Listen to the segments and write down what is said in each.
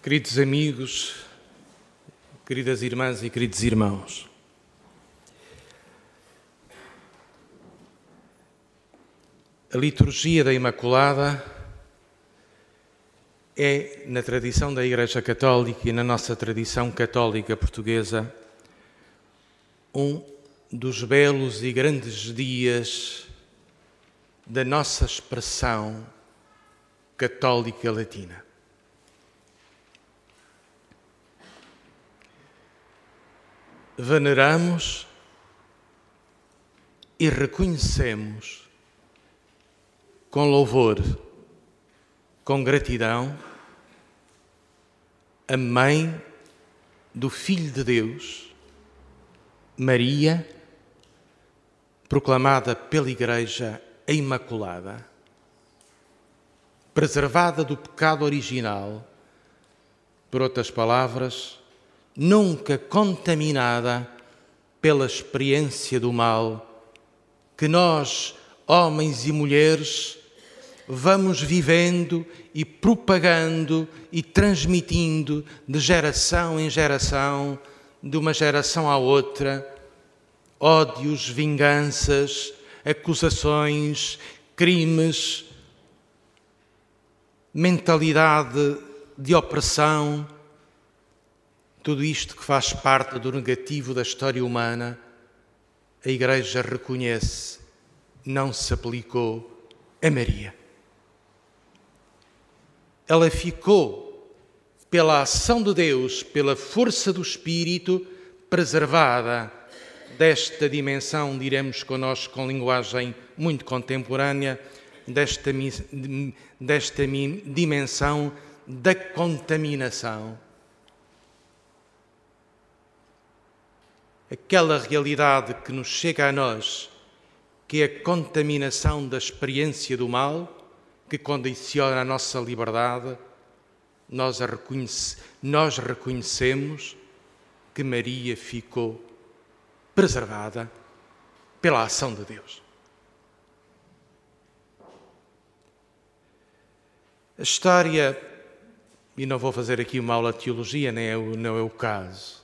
Queridos amigos, queridas irmãs e queridos irmãos, a liturgia da Imaculada é, na tradição da Igreja Católica e na nossa tradição católica portuguesa, um dos belos e grandes dias da nossa expressão católica latina. Veneramos e reconhecemos com louvor, com gratidão, a mãe do Filho de Deus, Maria, proclamada pela Igreja Imaculada, preservada do pecado original, por outras palavras, nunca contaminada pela experiência do mal que nós, homens e mulheres, vamos vivendo e propagando e transmitindo de geração em geração, de uma geração à outra, ódios, vinganças, acusações, crimes, mentalidade de opressão, tudo isto que faz parte do negativo da história humana, a Igreja reconhece, não se aplicou a Maria. Ela ficou, pela ação de Deus, pela força do Espírito, preservada desta dimensão, diremos connosco com linguagem muito contemporânea, desta, desta dimensão da contaminação. Aquela realidade que nos chega a nós, que é a contaminação da experiência do mal, que condiciona a nossa liberdade, nós, reconhece, nós reconhecemos que Maria ficou preservada pela ação de Deus. A história, e não vou fazer aqui uma aula de teologia, nem é não é o caso.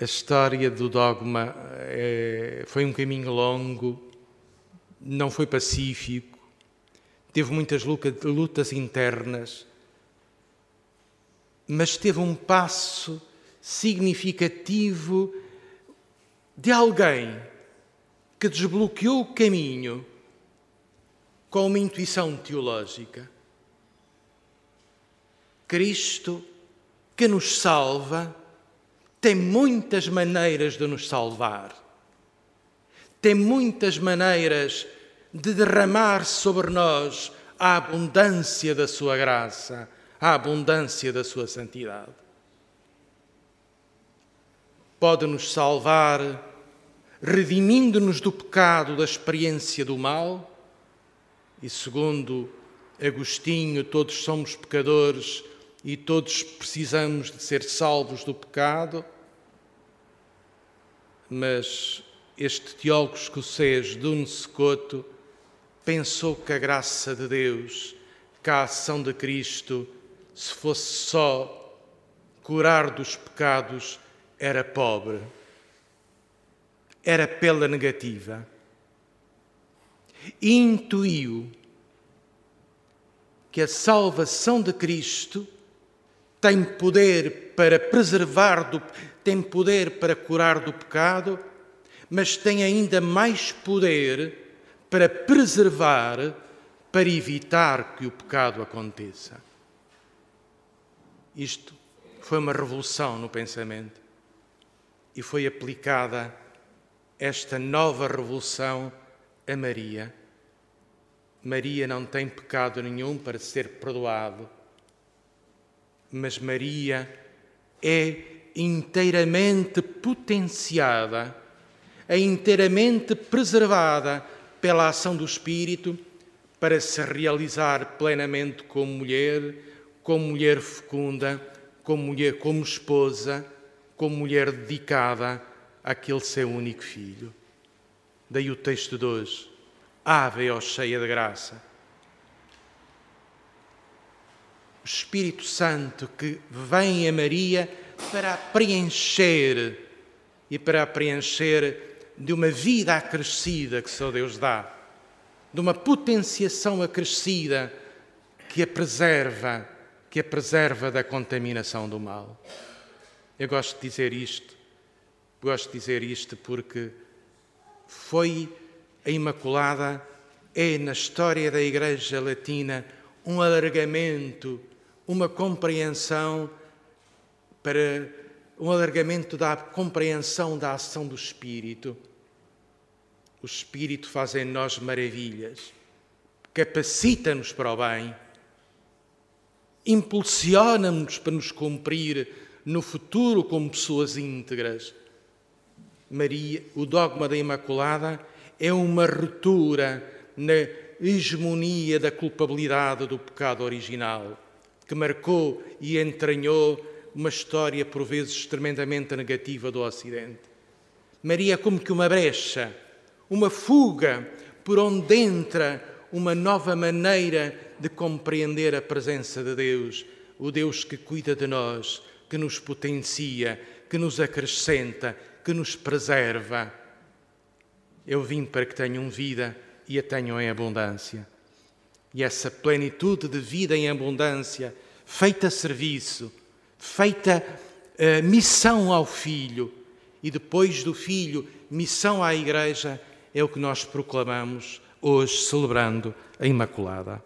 A história do dogma é, foi um caminho longo, não foi pacífico, teve muitas lutas internas, mas teve um passo significativo de alguém que desbloqueou o caminho com uma intuição teológica. Cristo, que nos salva, tem muitas maneiras de nos salvar, tem muitas maneiras de derramar sobre nós a abundância da Sua graça, a abundância da Sua santidade. Pode nos salvar redimindo-nos do pecado, da experiência do mal, e segundo Agostinho, todos somos pecadores e todos precisamos de ser salvos do pecado, mas este teólogo escocês, Dun Scoto, pensou que a graça de Deus, que a ação de Cristo, se fosse só curar dos pecados, era pobre era pela negativa. Intuiu que a salvação de Cristo tem poder para preservar, do, tem poder para curar do pecado, mas tem ainda mais poder para preservar, para evitar que o pecado aconteça. Isto foi uma revolução no pensamento e foi aplicada esta nova revolução a Maria. Maria não tem pecado nenhum para ser perdoado, mas Maria é inteiramente potenciada, é inteiramente preservada pela ação do Espírito para se realizar plenamente como mulher, como mulher fecunda, como mulher, como esposa, como mulher dedicada aquele seu único filho. Daí o texto de hoje. Ave, ó cheia de graça. Espírito Santo que vem a Maria para a preencher e para a preencher de uma vida acrescida que só Deus dá, de uma potenciação acrescida que a preserva, que a preserva da contaminação do mal. Eu gosto de dizer isto, gosto de dizer isto porque foi a Imaculada, é na história da Igreja Latina um alargamento, uma compreensão para um alargamento da compreensão da ação do Espírito. O Espírito faz em nós maravilhas, capacita-nos para o bem, impulsiona-nos para nos cumprir no futuro como pessoas íntegras. Maria, o dogma da Imaculada é uma ruptura na hegemonia da culpabilidade do pecado original, que marcou e entranhou uma história por vezes tremendamente negativa do Ocidente. Maria é como que uma brecha, uma fuga por onde entra uma nova maneira de compreender a presença de Deus, o Deus que cuida de nós, que nos potencia, que nos acrescenta, que nos preserva. Eu vim para que tenham vida e a tenham em abundância. E essa plenitude de vida em abundância, feita serviço, feita uh, missão ao Filho e depois do Filho, missão à Igreja, é o que nós proclamamos hoje, celebrando a Imaculada.